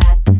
that.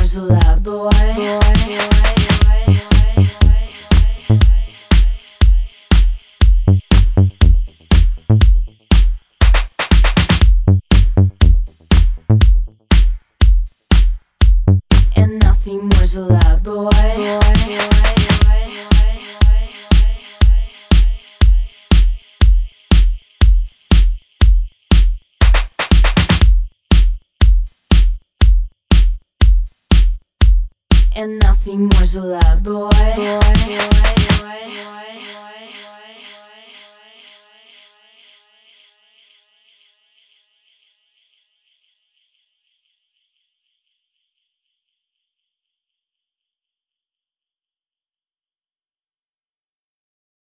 arms allowed, boy. And nothing boy. and nothing was allowed, boy. boy.